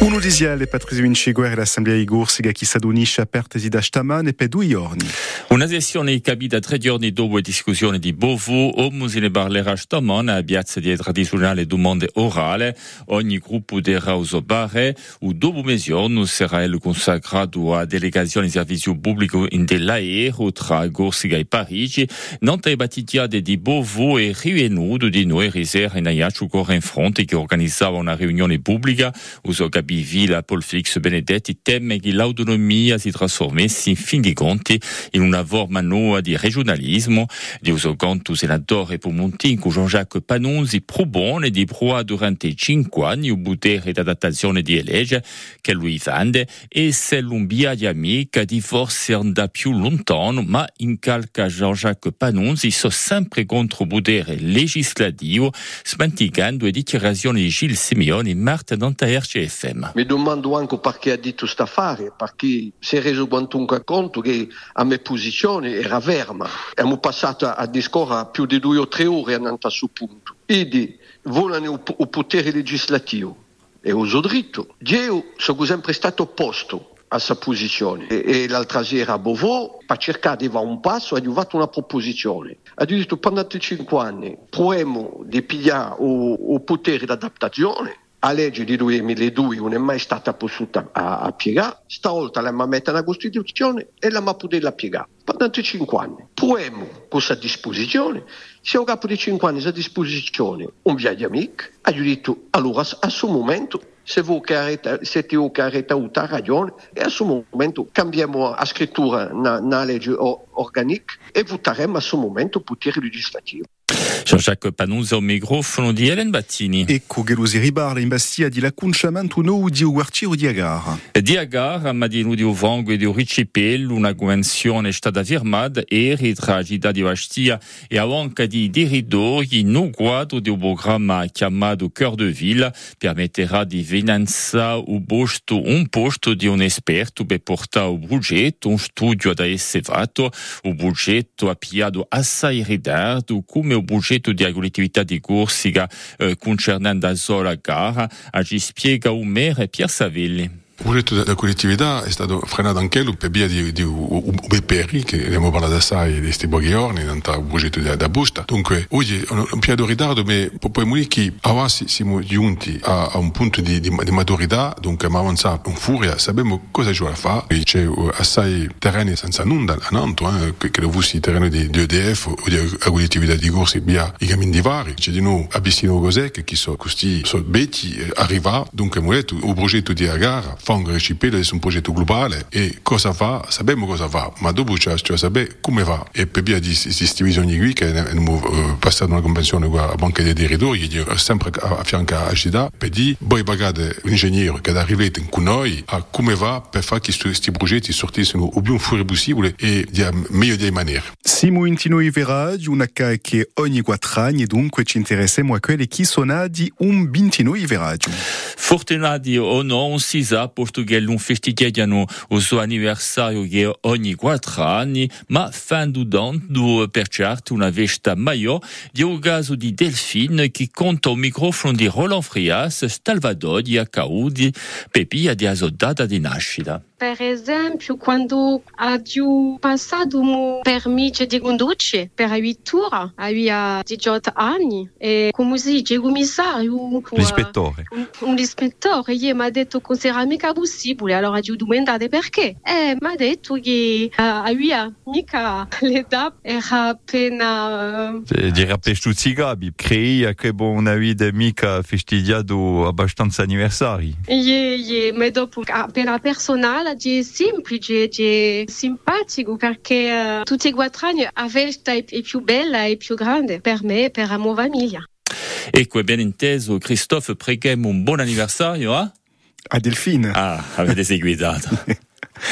Uno disiale Patrizio Vinciguer e l'Assemblea Igursiga chi s'adunisce apertesi da stamane per due giorni. Una sessione capita tre giorni dopo discussione di Bovo, o se ne parlerà stamane a piazza di tradizionale domande orale. Ogni gruppo darà uso bare, o dopo mezzogiorno sarà il consacrato a delegazione di servizio pubblico in dell'aereo tra Gorsiga e Parigi. Nante battigiade di Bovo e rivenuto di noi risera in Aiaccio Corre in Fronte che organizzava una riunione pubblica, uso Villa Paul Félix Benedetti teme che l'autonomia si trasformasse in fin di conti in una forma nuova di regionalismo. Di uso conto senatore Pumontinco Jean-Jacques Panunzi propone di provare durante cinque anni un potere d'adattazione di legge che lui vende e se l'umbia di amica di forse andare più lontano, ma in calca Jean-Jacques Panunzi so sempre contro il potere legislativo, smantigando le dichiarazioni di Gilles Simeone e Marta Danta RCFM. Problema. Mi domando anche perché ha detto sta affare, perché si è reso quantunque conto che a mia posizione era ferma. Abbiamo passato a discorrere più di due o tre ore a questo punto. Quindi, vogliono il potere legislativo. E uso dritto. Io sono sempre stato opposto a questa posizione e, e l'altra sera a Beauvau per cercare di fare un passo ha fatto una proposizione ha detto per cinque anni proviamo di pigliare il potere d'adattazione la legge di 2002 non è mai stata potuta a, a piegare, stavolta la metta nella Costituzione e la potuta piegare. Per 5 anni. Proviamo questa disposizione. Se ho capo di 5 anni a disposizione un via di amico, ha detto allora a suo momento se voi che siete voi che avete avuto ragione e a questo momento cambiamo la scrittura nella legge organica e voteremo a questo momento il potere legislativo. Jean-Jacques Panunza au microfono di Helen Battini. Ecco Gelosi Ribarla in Bastia di la conciamento nou di Uartiro di Agar. Di Agar, ma di di Uvango e di Ricipel, una convenzione è stata firmata e tra di Bastia e anche di territori no quadro di un programma chiamato Cœur de Ville permetterà di finanziare un posto, un posto di un esperto per portare un progetto, un studio da essere fatto, un progetto appiato assai ritardo come un progetto progetto di agricoltività di Corsica eh, concernente la sola gara, ci spiega un mere Pier Savelli. Il progetto della collettività è stato frenato anche per via di, di UBPR, che abbiamo parlato assai di questi pochi giorni, non un progetto da, da è un, piano ritardo, ma poi dire che siamo giunti a, a un punto di, di, di maturità, dunque abbiamo avanzato in furia, sappiamo cosa ci vuole fare. C'è assai terreni senza a Nanto, eh, che terreni di, di EDF o di agricoltività di corsi, via i cammini di vari. C'è di noi a Bissino Cosè, che questi sono arrivare, dunque detto, il di Fang recepire è un progetto globale e cosa fa? Sappiamo cosa fa, ma dopo cioè, cioè sapere come va. E per via di visioni qui che abbiamo uh, passato una convenzione con la Banca dei Territori, sempre a fianco a per dire, voi pagate un ingegnere che è arrivato con noi a come va per fare che questi progetti sortissero il più fuori possibile e di meglio di maniera. Siamo in noi verrà di una che ogni quattro anni, dunque ci interessiamo a quelli che sono di un 29 veraggio. Fortunati o non si sa, Portugal non festeggiano il suo anniversario che ogni quattro anni, ma fanno dando per certo una festa maggiore di un caso di Delphine che conta un microfono di Roland Frias, Salvador di Acaudi, Pepia di Azodata di nascita. Per esempio, quando ho passato un permesso di condurre per 8 ore, avevo 18 anni, e come si dice, il commissario... L'ispettore. Un, un ispettore, detto che non era mica. E che uh, aveva mica l'età, era appena... Uh... Era per stuzzicare, crei che aveva mica abbastanza anniversari. Sì, sì, ma dopo, per la personale, è semplice, è simpatico perché uh, tutti i quattro anni la festa è più bella e più grande per me e per la mia famiglia. Ecco, è ben inteso, Christophe, preghiamo un buon anniversario a... A Delphine. Ah, avete seguitato.